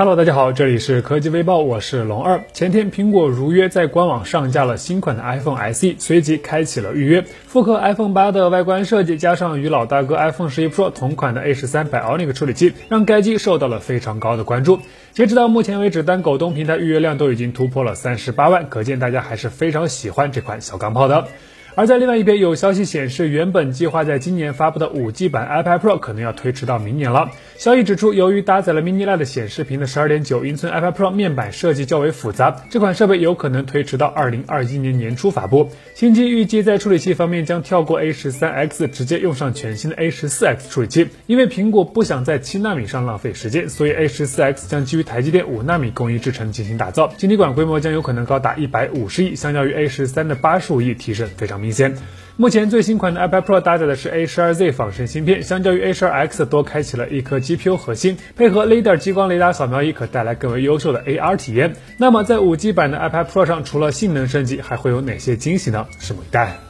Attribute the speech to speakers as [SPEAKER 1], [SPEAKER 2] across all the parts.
[SPEAKER 1] Hello，大家好，这里是科技微报，我是龙二。前天，苹果如约在官网上架了新款的 iPhone SE，随即开启了预约。复刻 iPhone 八的外观设计，加上与老大哥 iPhone 十一 Pro 同款的 A 十三 Bionic 处理器，让该机受到了非常高的关注。截止到目前为止，单狗东平台预约量都已经突破了三十八万，可见大家还是非常喜欢这款小钢炮的。而在另外一边，有消息显示，原本计划在今年发布的 5G 版 iPad Pro 可能要推迟到明年了。消息指出，由于搭载了 Mini LED 显示屏的12.9英寸 iPad Pro 面板设计较为复杂，这款设备有可能推迟到2021年年初发布。新机预计在处理器方面将跳过 A13X，直接用上全新的 A14X 处理器。因为苹果不想在7纳米上浪费时间，所以 A14X 将基于台积电5纳米工艺制程进行打造，晶体管规模将有可能高达150亿，相较于 A13 的85亿提升非常。明显，目前最新款的 iPad Pro 搭载的是 A12Z 仿生芯片，相较于 A12X 多开启了一颗 GPU 核心，配合 LiDAR 激光雷达扫描仪，可带来更为优秀的 AR 体验。那么在 5G 版的 iPad Pro 上，除了性能升级，还会有哪些惊喜呢？拭目以待。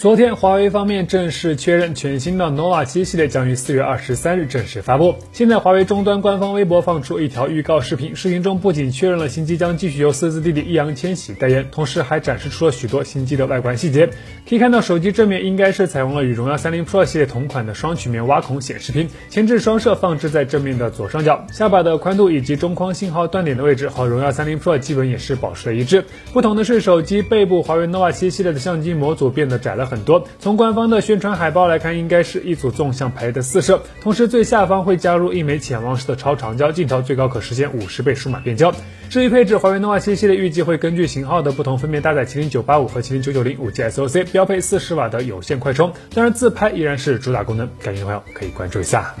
[SPEAKER 1] 昨天，华为方面正式确认，全新的 nova 七系列将于四月二十三日正式发布。现在，华为终端官方微博放出一条预告视频，视频中不仅确认了新机将继续由四字弟弟易烊千玺代言，同时还展示出了许多新机的外观细节。可以看到，手机正面应该是采用了与荣耀三零 Pro 系列同款的双曲面挖孔显示屏，前置双摄放置在正面的左上角，下巴的宽度以及中框信号断点的位置和荣耀三零 Pro 基本也是保持了一致。不同的是，手机背部华为 nova 七系列的相机模组变得窄了。很多。从官方的宣传海报来看，应该是一组纵向排列的四摄，同时最下方会加入一枚潜望式的超长焦镜头，最高可实现五十倍数码变焦。至于配置，华为 nova 七系列预计会根据型号的不同，分别搭载麒麟九八五和麒麟九九零五 G SoC，标配四十瓦的有线快充。当然，自拍依然是主打功能，感兴趣的朋友可以关注一下。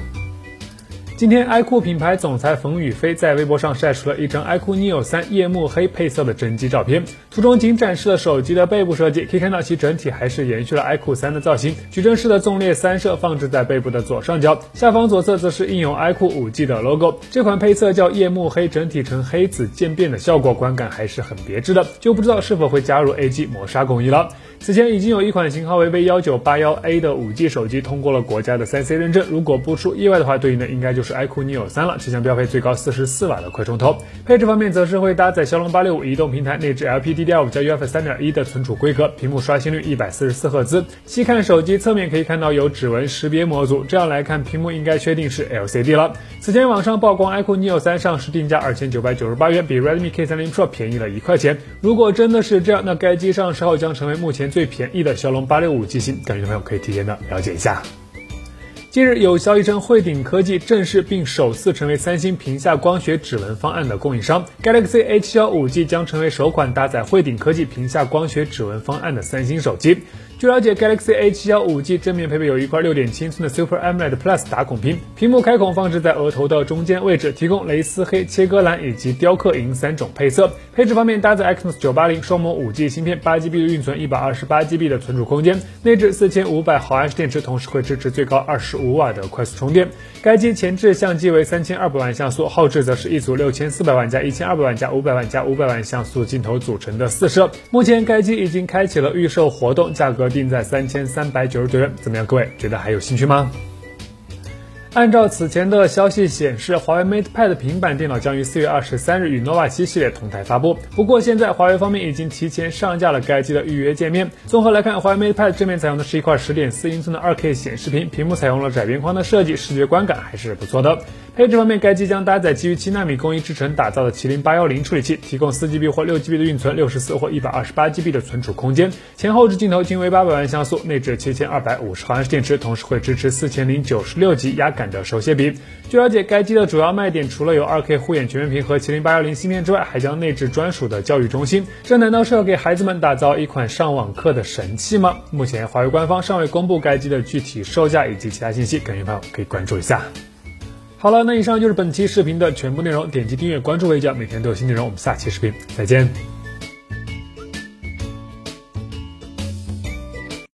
[SPEAKER 1] 今天，iQOO 品牌总裁冯宇飞在微博上晒出了一张 iQOO Neo 三夜幕黑配色的真机照片。图中仅展示了手机的背部设计，可以看到其整体还是延续了 iQOO 三的造型。矩阵式的纵列三摄放置在背部的左上角，下方左侧则是印有 iQOO 五 G 的 logo。这款配色叫夜幕黑，整体呈黑紫渐变的效果，观感还是很别致的。就不知道是否会加入 AG 磨砂工艺了。此前已经有一款型号为 V 幺九八幺 A 的五 G 手机通过了国家的三 C 认证，如果不出意外的话，对应的应该就是 iQOO Neo 三了。即将标配最高四十四瓦的快充头。配置方面则是会搭载骁龙八六五移动平台，内置 LPDDR5 加 UFS 三点一的存储规格，屏幕刷新率一百四十四赫兹。细看手机侧面可以看到有指纹识别模组，这样来看屏幕应该确定是 LCD 了。此前网上曝光 iQOO Neo 三上市定价二千九百九十八元，比 Redmi K 三零 Pro 便宜了一块钱。如果真的是这样，那该机上市后将成为目前最便宜的骁。骁龙八六五机型，感兴趣的朋友可以提前的了解一下。近日有消息称，汇顶科技正式并首次成为三星屏下光学指纹方案的供应商，Galaxy H 幺五 G 将成为首款搭载汇顶科技屏下光学指纹方案的三星手机。据了解，Galaxy A7 5G 正面配备有一块六点七寸的 Super AMOLED Plus 打孔屏，屏幕开孔放置在额头的中间位置，提供蕾丝黑、切割蓝以及雕刻银三种配色。配置方面，搭载 Exynos 980双模 5G 芯片，八 GB 的运存，一百二十八 GB 的存储空间，内置四千五百毫安时电池，同时会支持最高二十五瓦的快速充电。该机前置相机为三千二百万像素，后置则是一组六千四百万加一千二百万加五百万加五百万像素镜头组成的四摄。目前该机已经开启了预售活动，价格。定在三千三百九十九元，怎么样？各位觉得还有兴趣吗？按照此前的消息显示，华为 MatePad 平板电脑将于四月二十三日与 nova 七系列同台发布。不过，现在华为方面已经提前上架了该机的预约界面。综合来看，华为 MatePad 正面采用的是一块十点四英寸的二 K 显示屏，屏幕采用了窄边框的设计，视觉观感还是不错的。配置方面，该机将搭载基于七纳米工艺制成打造的麒麟八幺零处理器，提供四 GB 或六 GB 的运存，六十四或一百二十八 GB 的存储空间。前后置镜头均为八百万像素，内置七千二百五十毫安时电池，同时会支持四千零九十六级压感的手写笔。据了解，该机的主要卖点除了有 2K 护眼全面屏和麒麟810芯片之外，还将内置专属的教育中心。这难道是要给孩子们打造一款上网课的神器吗？目前华为官方尚未公布该机的具体售价以及其他信息，感兴趣的朋友可以关注一下。好了，那以上就是本期视频的全部内容，点击订阅关注微教，每天都有新内容。我们下期视频再见。